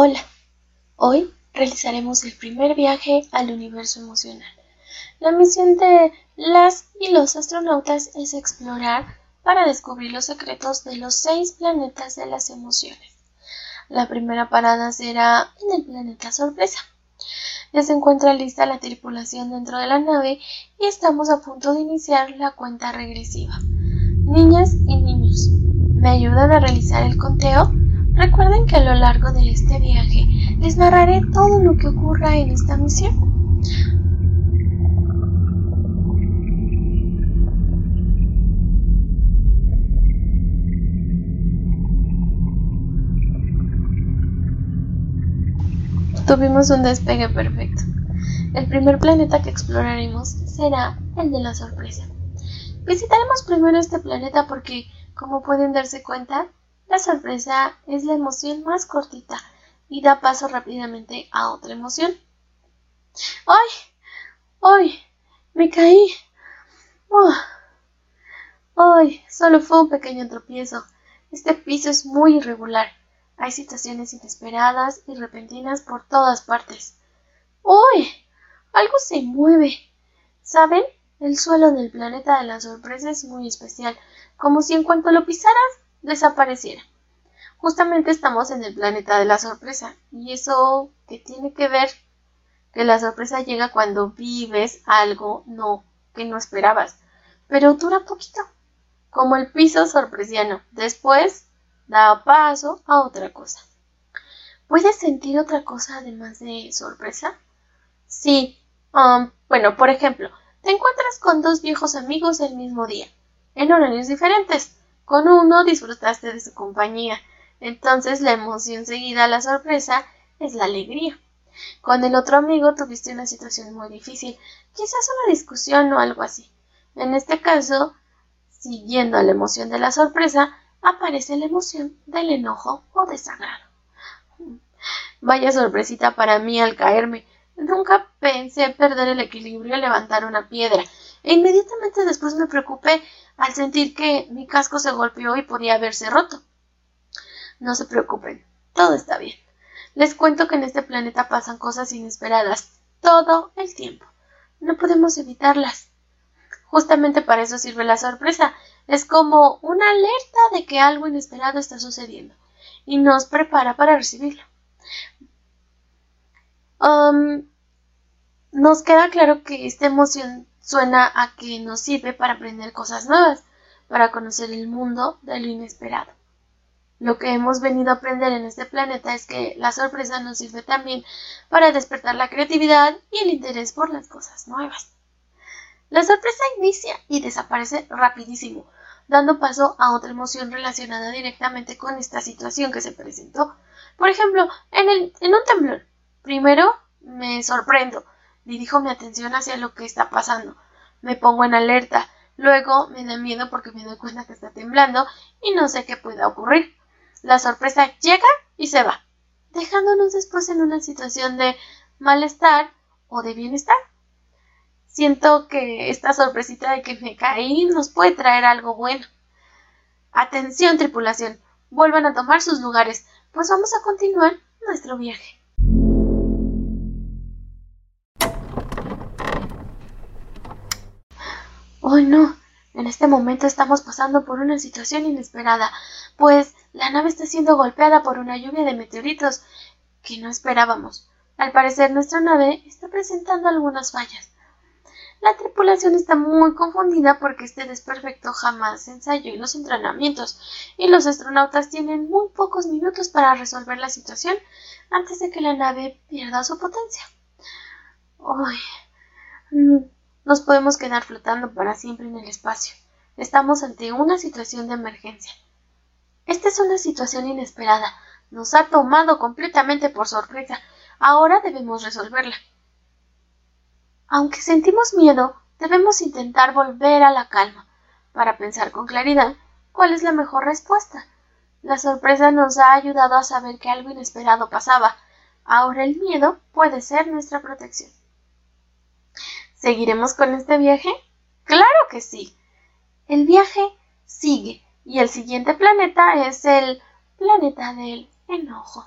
Hola, hoy realizaremos el primer viaje al universo emocional. La misión de las y los astronautas es explorar para descubrir los secretos de los seis planetas de las emociones. La primera parada será en el planeta sorpresa. Ya se encuentra lista la tripulación dentro de la nave y estamos a punto de iniciar la cuenta regresiva. Niñas y niños, ¿me ayudan a realizar el conteo? Recuerden que a lo largo de este viaje les narraré todo lo que ocurra en esta misión. Tuvimos un despegue perfecto. El primer planeta que exploraremos será el de la sorpresa. Visitaremos primero este planeta porque, como pueden darse cuenta, la sorpresa es la emoción más cortita y da paso rápidamente a otra emoción. ¡Ay! ¡Ay! ¡Me caí! Oh. ¡Ay! Solo fue un pequeño tropiezo. Este piso es muy irregular. Hay situaciones inesperadas y repentinas por todas partes. ¡Uy! Algo se mueve. ¿Saben? El suelo del planeta de la sorpresa es muy especial, como si en cuanto lo pisaras desapareciera. Justamente estamos en el planeta de la sorpresa. ¿Y eso qué tiene que ver? Que la sorpresa llega cuando vives algo no que no esperabas, pero dura poquito, como el piso sorpresiano. Después da paso a otra cosa. ¿Puedes sentir otra cosa además de sorpresa? Sí. Um, bueno, por ejemplo, te encuentras con dos viejos amigos el mismo día, en horarios diferentes. Con uno disfrutaste de su compañía, entonces la emoción seguida a la sorpresa es la alegría. Con el otro amigo tuviste una situación muy difícil, quizás una discusión o algo así. En este caso, siguiendo a la emoción de la sorpresa, aparece la emoción del enojo o desagrado. Vaya sorpresita para mí al caerme. Nunca pensé perder el equilibrio al levantar una piedra, e inmediatamente después me preocupé al sentir que mi casco se golpeó y podía haberse roto. No se preocupen, todo está bien. Les cuento que en este planeta pasan cosas inesperadas todo el tiempo. No podemos evitarlas. Justamente para eso sirve la sorpresa. Es como una alerta de que algo inesperado está sucediendo y nos prepara para recibirlo. Um, nos queda claro que esta emoción suena a que nos sirve para aprender cosas nuevas, para conocer el mundo de lo inesperado. Lo que hemos venido a aprender en este planeta es que la sorpresa nos sirve también para despertar la creatividad y el interés por las cosas nuevas. La sorpresa inicia y desaparece rapidísimo, dando paso a otra emoción relacionada directamente con esta situación que se presentó. Por ejemplo, en, el, en un temblor. Primero me sorprendo, Dirijo mi atención hacia lo que está pasando. Me pongo en alerta. Luego me da miedo porque me doy cuenta que está temblando y no sé qué pueda ocurrir. La sorpresa llega y se va, dejándonos después en una situación de malestar o de bienestar. Siento que esta sorpresita de que me caí nos puede traer algo bueno. Atención, tripulación. Vuelvan a tomar sus lugares, pues vamos a continuar nuestro viaje. Oh no, en este momento estamos pasando por una situación inesperada, pues la nave está siendo golpeada por una lluvia de meteoritos que no esperábamos. Al parecer nuestra nave está presentando algunas fallas. La tripulación está muy confundida porque este desperfecto jamás ensayó en los entrenamientos y los astronautas tienen muy pocos minutos para resolver la situación antes de que la nave pierda su potencia. Mm, nos podemos quedar flotando para siempre en el espacio. Estamos ante una situación de emergencia. Esta es una situación inesperada. Nos ha tomado completamente por sorpresa. Ahora debemos resolverla. Aunque sentimos miedo, debemos intentar volver a la calma para pensar con claridad cuál es la mejor respuesta. La sorpresa nos ha ayudado a saber que algo inesperado pasaba. Ahora el miedo puede ser nuestra protección. ¿Seguiremos con este viaje? Claro que sí. El viaje sigue y el siguiente planeta es el planeta del enojo.